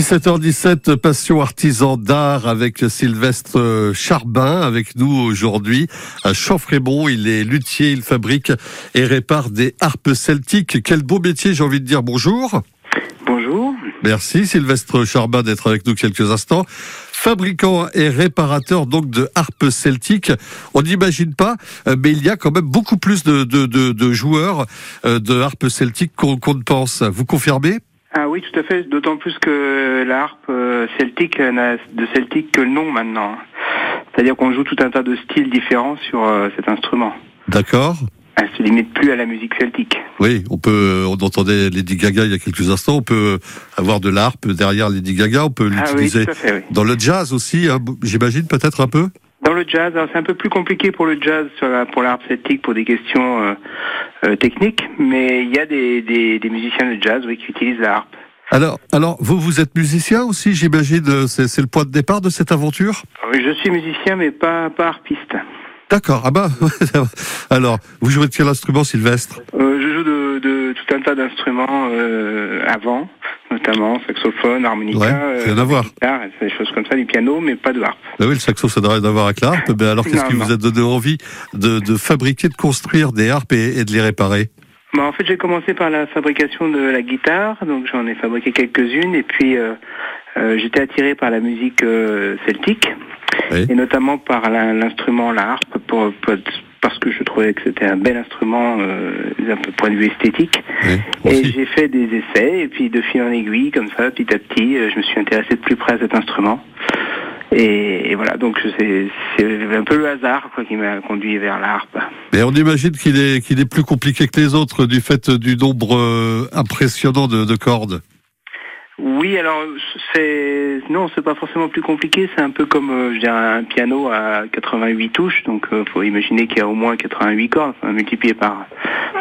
17h17, Passion artisan d'art avec Sylvestre Charbin avec nous aujourd'hui à Chanfrébon. Il est luthier, il fabrique et répare des harpes celtiques. Quel beau métier, j'ai envie de dire bonjour. Bonjour. Merci Sylvestre Charbin d'être avec nous quelques instants. Fabricant et réparateur donc de harpes celtiques. On n'imagine pas, euh, mais il y a quand même beaucoup plus de, de, de, de joueurs euh, de harpes celtiques qu'on ne pense. Vous confirmez? Ah oui, tout à fait. D'autant plus que la harpe euh, celtique n'a de celtique que le nom maintenant. C'est-à-dire qu'on joue tout un tas de styles différents sur euh, cet instrument. D'accord. Elle se limite plus à la musique celtique. Oui, on peut. On entendait Lady Gaga il y a quelques instants. On peut avoir de l'harpe derrière Lady Gaga. On peut Ah oui, l'utiliser oui. dans le jazz aussi. hein, J'imagine peut-être un peu? Dans le jazz, alors c'est un peu plus compliqué pour le jazz, sur la- pour l'harpe celtique, pour des questions euh, euh, techniques, mais il y a des, des, des musiciens de jazz oui, qui utilisent la harpe. Alors, alors vous, vous êtes musicien aussi, j'imagine. euh, C'est c'est le point de départ de cette aventure? Oui, Je suis musicien, mais pas, pas harpiste. D'accord. Ah bah. alors, vous jouez de quel instrument, Sylvestre? Euh, je joue de, de tout un tas d'instruments euh, avant, notamment saxophone, harmonica, Ouais, rien à voir. guitare, des choses comme ça, du piano, mais pas de harpe. Bah oui, le saxo, ça n'a rien à voir avec la harpe. Mais alors, qu'est-ce qui vous a donné envie de, de fabriquer, de construire des harpes et, et de les réparer? Bah, en fait, j'ai commencé par la fabrication de la guitare, donc j'en ai fabriqué quelques-unes, et puis euh, euh, j'étais attiré par la musique euh, celtique, Oui. et notamment par la- l'instrument, la harpe, pour, pour- parce que je trouvais que c'était un bel instrument euh, d'un point de vue esthétique. Oui, Et j'ai fait des essais, et puis de fil en aiguille, comme ça, petit à petit, euh, je me suis intéressé de plus près à cet instrument. Et, et voilà, donc c'est un peu le hasard quoi, qui m'a conduit vers la harpe. Mais on imagine qu'il est, qu'il est plus compliqué que les autres du fait du nombre euh, impressionnant de, de cordes. Oui, alors c'est non, c'est pas forcément plus compliqué. C'est un peu comme euh, je dirais un piano à 88 touches, donc euh, faut imaginer qu'il y a au moins 88 cordes, enfin, multiplié par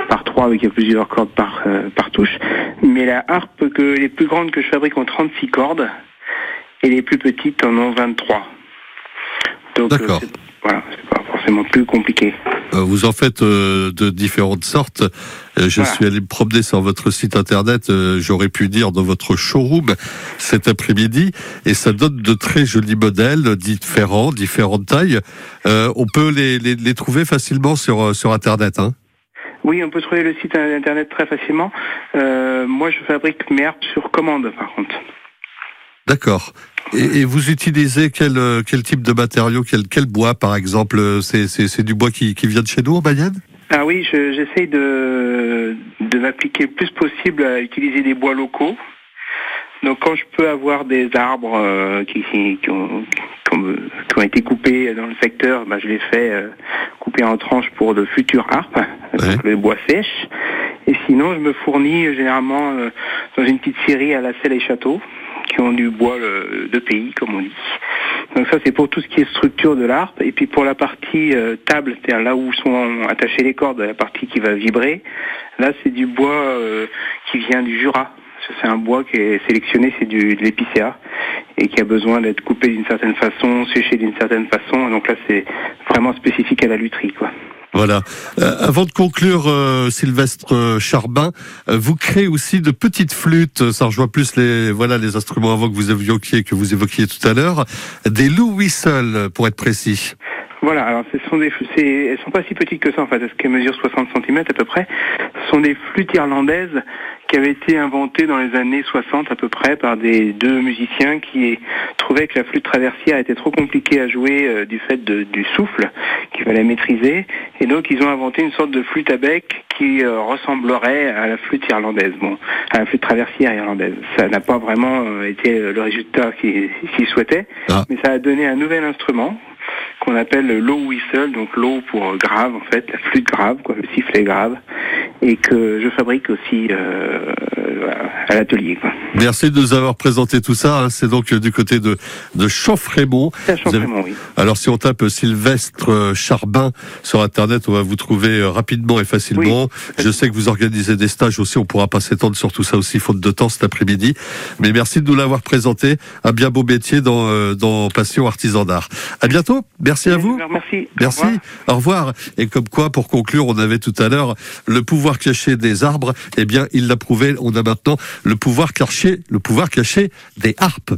par 3 avec plusieurs cordes par euh, par touche. Mais la harpe que les plus grandes que je fabrique ont 36 cordes et les plus petites en ont 23. Donc euh, D'accord. voilà, c'est pas forcément plus compliqué. Euh, Vous en faites euh, de différentes sortes. Euh, Je Voilà. suis allé me promener sur votre site internet, euh, j'aurais pu dire dans votre showroom cet après-midi, et ça donne de très jolis modèles, différents, différentes tailles. Euh, on peut les, les, les trouver facilement sur, euh, sur internet. Hein. Oui, on peut trouver le site internet très facilement. Euh, moi, je fabrique mes sur commande, par contre. D'accord. Et, et vous utilisez quel, euh, quel type de matériau, quel, quel bois par exemple Euh, C'est c'est- c'est du bois qui, qui vient de chez nous en Mayenne? Ah oui, je- j'essaye de, de m'appliquer le plus possible à utiliser des bois locaux. Donc quand je peux avoir des arbres euh, qui, qui, ont, qui, ont, qui ont été coupés dans le secteur, bah, je les fais euh, couper en tranches pour de futures harpes, donc le bois sèche. Et sinon, je me fournis euh, généralement euh, dans une petite série à la selle et château, du bois de pays, comme on dit. Donc ça, c'est pour tout ce qui est structure de l'harpe. Et puis pour la partie euh, table, c'est-à-dire là où sont attachées les cordes, la partie qui va vibrer, là, c'est du bois euh, qui vient du Jura. C'est un bois qui est sélectionné, c'est de l'épicéa et qui a besoin d'être coupé d'une certaine façon, séché d'une certaine façon. Donc là, c'est vraiment spécifique à la lutherie, quoi. Voilà. Euh, avant de conclure, euh, Sylvestre Charbin, euh, vous créez aussi de petites flûtes. Ça rejoint plus les voilà les instruments avant que vous évoquiez que vous évoquiez tout à l'heure, des Lou Whistle pour être précis. Voilà, alors ce sont des, elles sont pas si petites que ça en fait, elles mesurent 60 cm à peu près. Ce sont des flûtes irlandaises qui avaient été inventées dans les années 60 à peu près par des deux musiciens qui trouvaient que la flûte traversière était trop compliquée à jouer euh, du fait de- du souffle qu'il fallait maîtriser. Et donc ils ont inventé une sorte de flûte à bec qui euh, ressemblerait à la flûte irlandaise, bon, à la flûte traversière irlandaise. Ça n'a pas vraiment euh, été le résultat qu'ils souhaitaient, Ah. mais ça a donné un nouvel instrument qu'on appelle le low whistle, donc low pour grave en fait, la flûte grave, quoi, le sifflet grave, et que je fabrique aussi euh, à l'atelier. quoi. Merci de nous avoir présenté tout ça. hein. C'est donc euh, du côté de de Vous avez- oui. Alors si on tape Sylvestre euh, Charbin sur internet, on va vous trouver euh, rapidement et facilement. Je sais que vous organisez des stages aussi, on pourra pas s'étendre sur tout ça aussi faute de temps cet après-midi. Mais merci de nous l'avoir présenté, un bien beau métier dans euh, dans Passion Artisan d'art. À bientôt. Merci à vous. Merci. Merci. Au revoir. Au revoir. Et comme quoi, pour conclure, on avait tout à l'heure le pouvoir pouvoir caché des arbres, eh bien, il l'a prouvé. On a maintenant le pouvoir caché, le pouvoir caché des harpes.